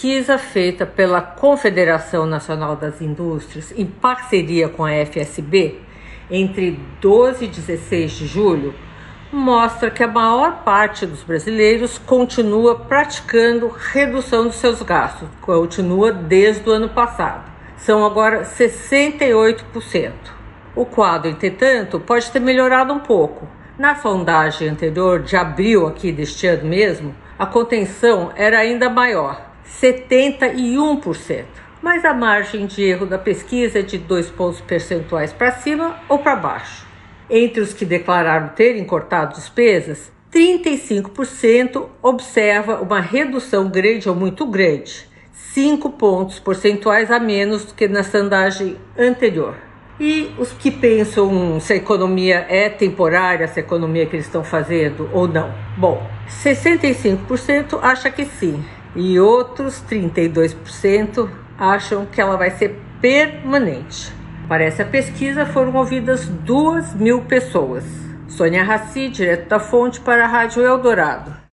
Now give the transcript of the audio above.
Pesquisa feita pela Confederação Nacional das Indústrias, em parceria com a FSB, entre 12 e 16 de julho, mostra que a maior parte dos brasileiros continua praticando redução dos seus gastos, continua desde o ano passado. São agora 68%. O quadro, entretanto, pode ter melhorado um pouco. Na sondagem anterior, de abril aqui deste ano mesmo, a contenção era ainda maior, 71%. Mas a margem de erro da pesquisa é de dois pontos percentuais para cima ou para baixo. Entre os que declararam terem cortado despesas, 35% observa uma redução grande ou muito grande, 5 pontos percentuais a menos do que na sondagem anterior. E os que pensam se a economia é temporária, se a economia que eles estão fazendo ou não? Bom, 65% acha que sim, e outros 32% acham que ela vai ser permanente. Para essa pesquisa foram ouvidas 2 mil pessoas. Sônia Raci, direto da fonte para a Rádio Eldorado.